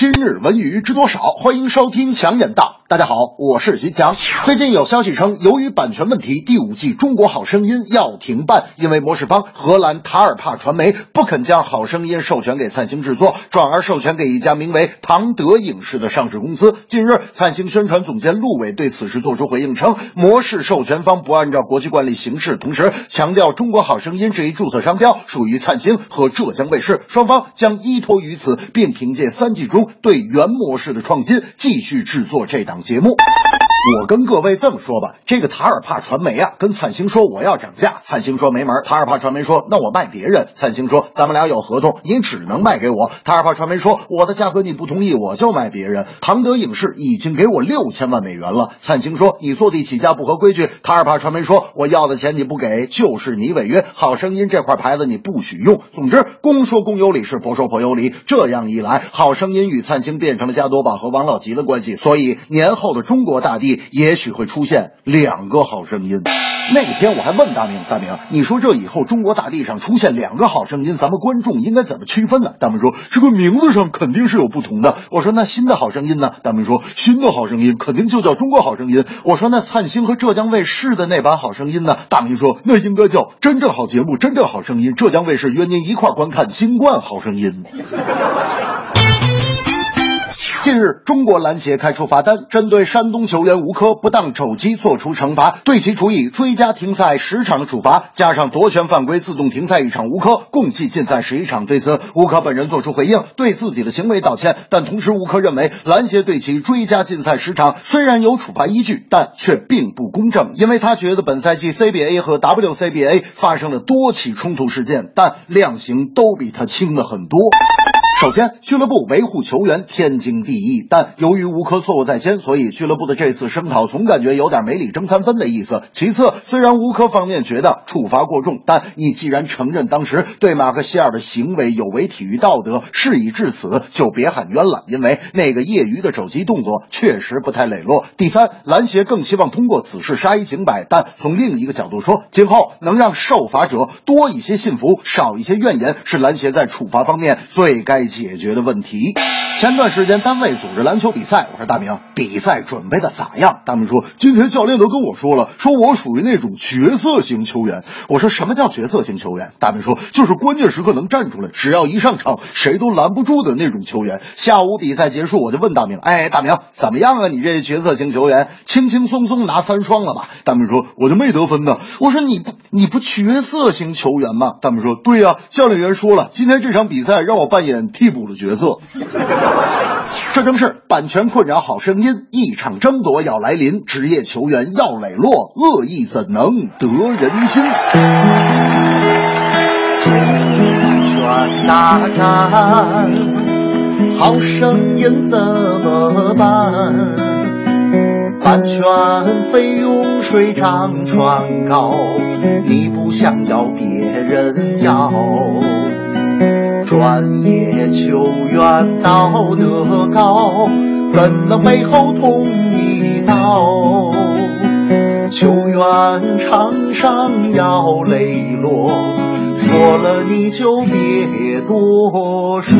今日文娱知多少？欢迎收听强眼道。大家好，我是徐强。最近有消息称，由于版权问题，第五季《中国好声音》要停办，因为模式方荷兰塔尔帕传媒不肯将《好声音》授权给灿星制作，转而授权给一家名为唐德影视的上市公司。近日，灿星宣传总监陆伟对此事作出回应称，模式授权方不按照国际惯例行事，同时强调《中国好声音》这一注册商标属于灿星和浙江卫视，双方将依托于此，并凭借三季中对原模式的创新，继续制作这档节目。我跟各位这么说吧，这个塔尔帕传媒啊，跟灿星说我要涨价，灿星说没门。塔尔帕传媒说那我卖别人，灿星说咱们俩有合同，你只能卖给我。塔尔帕传媒说我的价格你不同意，我就卖别人。唐德影视已经给我六千万美元了，灿星说你坐地起价不合规矩。塔尔帕传媒说我要的钱你不给，就是你违约。好声音这块牌子你不许用。总之，公说公有理，是婆说婆有理。这样一来，好声音与灿星变成了加多宝和王老吉的关系，所以年后的中国大地。也许会出现两个好声音。那天我还问大明，大明，你说这以后中国大地上出现两个好声音，咱们观众应该怎么区分呢？大明说，这个名字上肯定是有不同的。我说，那新的好声音呢？大明说，新的好声音肯定就叫中国好声音。我说，那灿星和浙江卫视的那版好声音呢？大明说，那应该叫真正好节目，真正好声音。浙江卫视约您一块观看新冠好声音。近日，中国篮协开出罚单，针对山东球员吴科不当肘击作出惩罚，对其处以追加停赛十场的处罚，加上夺权犯规自动停赛一场，吴科共计禁赛十一场。对此，吴科本人作出回应，对自己的行为道歉。但同时，吴科认为篮协对其追加禁赛十场虽然有处罚依据，但却并不公正，因为他觉得本赛季 CBA 和 WCBA 发生了多起冲突事件，但量刑都比他轻了很多。首先，俱乐部维护球员天经地义，但由于吴科错误在先，所以俱乐部的这次声讨总感觉有点没理争三分的意思。其次，虽然吴科方面觉得处罚过重，但你既然承认当时对马克西尔的行为有违体育道德，事已至此，就别喊冤了，因为那个业余的肘击动作确实不太磊落。第三，篮协更希望通过此事杀一儆百，但从另一个角度说，今后能让受罚者多一些信服，少一些怨言，是篮协在处罚方面最该。解决的问题。前段时间单位组织篮球比赛，我说大明，比赛准备的咋样？大明说，今天教练都跟我说了，说我属于那种角色型球员。我说什么叫角色型球员？大明说，就是关键时刻能站出来，只要一上场，谁都拦不住的那种球员。下午比赛结束，我就问大明，哎，大明怎么样啊？你这角色型球员，轻轻松松拿三双了吧？大明说，我就没得分呢。我说你不你不角色型球员吗？大明说，对呀，教练员说了，今天这场比赛让我扮演。替补的角色，这正是版权困扰好声音，一场争夺要来临，职业球员要磊落，恶意怎能得人心？版权大战，好声音怎么办？版权费用水涨船高，你不想要，别人要。断裂秋远道德高，怎能背后捅一刀？求缘场上要磊落，错了你就别多说。